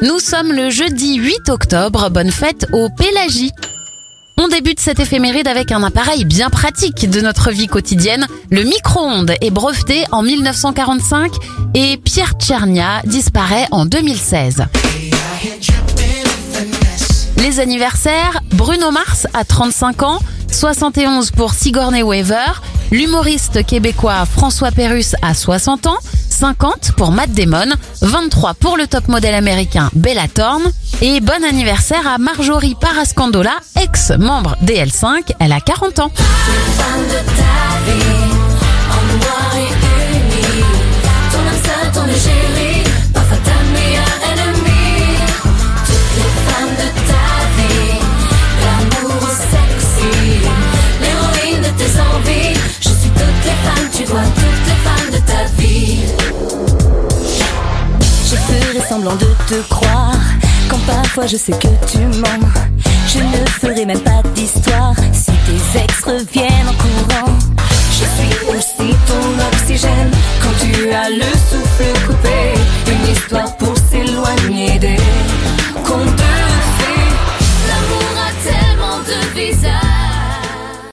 Nous sommes le jeudi 8 octobre, bonne fête au Pélagie. On débute cette éphéméride avec un appareil bien pratique de notre vie quotidienne. Le micro-ondes est breveté en 1945 et Pierre Tchernia disparaît en 2016. Les anniversaires, Bruno Mars a 35 ans, 71 pour Sigourney Weaver, l'humoriste québécois François Pérus a 60 ans, 50 pour Matt Damon, 23 pour le top modèle américain Bella Thorne et bon anniversaire à Marjorie Parascandola, ex-membre DL5, elle a 40 ans. semblant de te croire. Quand parfois je sais que tu mens, je ne ferai même pas d'histoire si tes ex reviennent en courant. Je suis aussi ton oxygène quand tu as le souffle coupé. Une histoire pour s'éloigner des contes de fées. L'amour a tellement de visages.